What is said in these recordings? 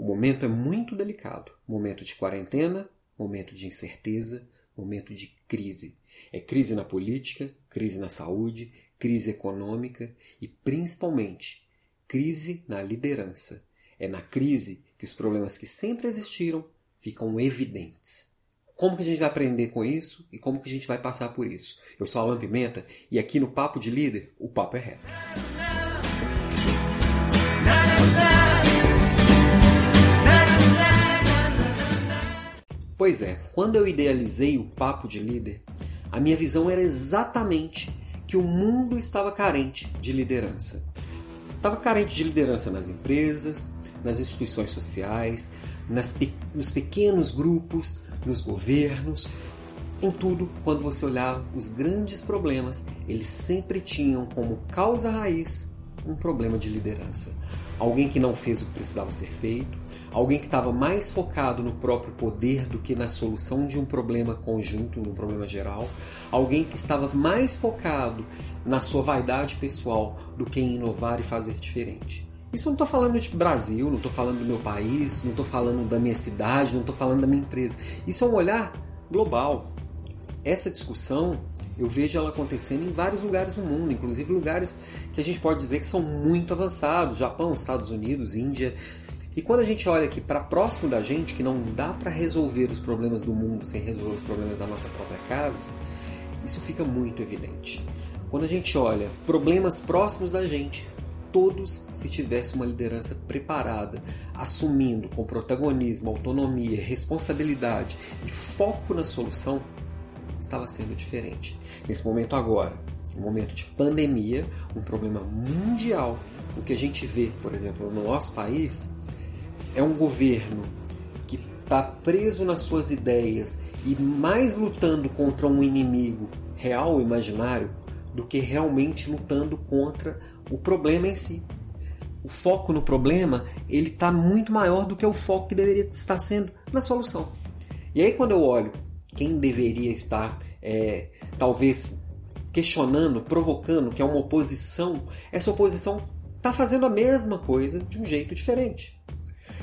O momento é muito delicado. Momento de quarentena, momento de incerteza, momento de crise. É crise na política, crise na saúde, crise econômica e principalmente crise na liderança. É na crise que os problemas que sempre existiram ficam evidentes. Como que a gente vai aprender com isso e como que a gente vai passar por isso? Eu sou Alan Pimenta e aqui no Papo de Líder, o papo é reto. Pois é, quando eu idealizei o Papo de Líder, a minha visão era exatamente que o mundo estava carente de liderança. Estava carente de liderança nas empresas, nas instituições sociais, nas, nos pequenos grupos, nos governos, em tudo, quando você olhava os grandes problemas, eles sempre tinham como causa raiz um problema de liderança. Alguém que não fez o que precisava ser feito, alguém que estava mais focado no próprio poder do que na solução de um problema conjunto, num problema geral, alguém que estava mais focado na sua vaidade pessoal do que em inovar e fazer diferente. Isso eu não estou falando de Brasil, não estou falando do meu país, não estou falando da minha cidade, não estou falando da minha empresa. Isso é um olhar global. Essa discussão eu vejo ela acontecendo em vários lugares do mundo, inclusive lugares que a gente pode dizer que são muito avançados, Japão, Estados Unidos, Índia. E quando a gente olha aqui para próximo da gente, que não dá para resolver os problemas do mundo sem resolver os problemas da nossa própria casa, isso fica muito evidente. Quando a gente olha problemas próximos da gente, todos se tivesse uma liderança preparada, assumindo com protagonismo, autonomia, responsabilidade e foco na solução, estava sendo diferente. Nesse momento agora, um momento de pandemia, um problema mundial, o que a gente vê, por exemplo, no nosso país, é um governo que está preso nas suas ideias e mais lutando contra um inimigo real imaginário do que realmente lutando contra o problema em si. O foco no problema ele está muito maior do que o foco que deveria estar sendo na solução. E aí quando eu olho quem deveria estar é, talvez questionando, provocando, que é uma oposição, essa oposição está fazendo a mesma coisa de um jeito diferente.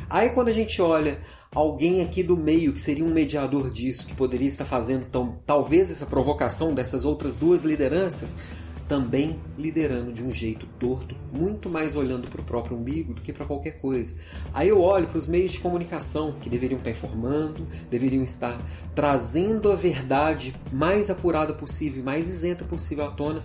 Aí quando a gente olha alguém aqui do meio que seria um mediador disso, que poderia estar fazendo então, talvez essa provocação dessas outras duas lideranças, também liderando de um jeito torto, muito mais olhando para o próprio umbigo do que para qualquer coisa. Aí eu olho para os meios de comunicação que deveriam estar informando, deveriam estar trazendo a verdade mais apurada possível, mais isenta possível à tona,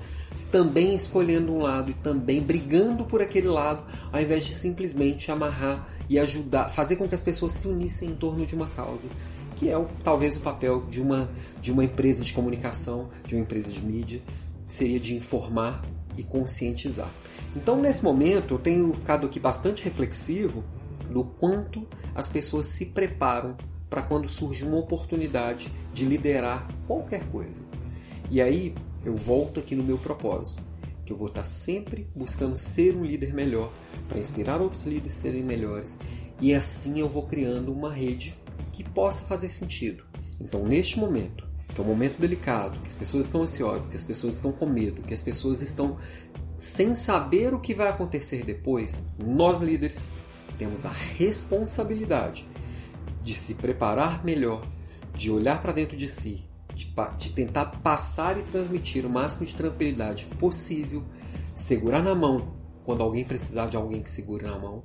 também escolhendo um lado e também brigando por aquele lado, ao invés de simplesmente amarrar e ajudar, fazer com que as pessoas se unissem em torno de uma causa que é talvez o papel de uma, de uma empresa de comunicação, de uma empresa de mídia, seria de informar e conscientizar. Então, nesse momento, eu tenho ficado aqui bastante reflexivo do quanto as pessoas se preparam para quando surge uma oportunidade de liderar qualquer coisa. E aí eu volto aqui no meu propósito, que eu vou estar sempre buscando ser um líder melhor para inspirar outros líderes a serem melhores e assim eu vou criando uma rede que possa fazer sentido. Então, neste momento, que é um momento delicado, que as pessoas estão ansiosas, que as pessoas estão com medo, que as pessoas estão sem saber o que vai acontecer depois, nós líderes temos a responsabilidade de se preparar melhor, de olhar para dentro de si, de, de, tentar passar e transmitir o máximo de tranquilidade possível, segurar na mão quando alguém precisar de alguém que segure na mão,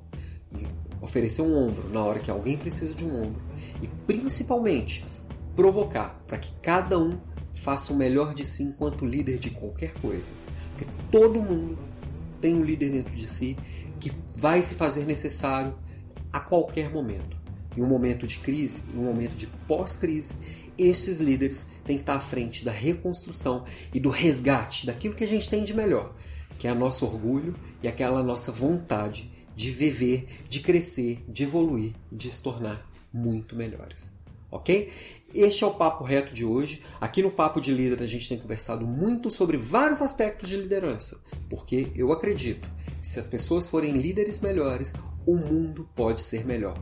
oferecer um ombro na hora que alguém precisa de um ombro, e principalmente provocar para que cada um faça o melhor de si enquanto líder de qualquer coisa. Porque todo mundo tem um líder dentro de si que vai se fazer necessário a qualquer momento. Em um momento de crise, em um momento de pós-crise, estes líderes têm que estar à frente da reconstrução e do resgate daquilo que a gente tem de melhor, que é o nosso orgulho e aquela nossa vontade de viver, de crescer, de evoluir e de se tornar muito melhores ok? Este é o papo reto de hoje. Aqui no Papo de Líder a gente tem conversado muito sobre vários aspectos de liderança, porque eu acredito que se as pessoas forem líderes melhores, o mundo pode ser melhor.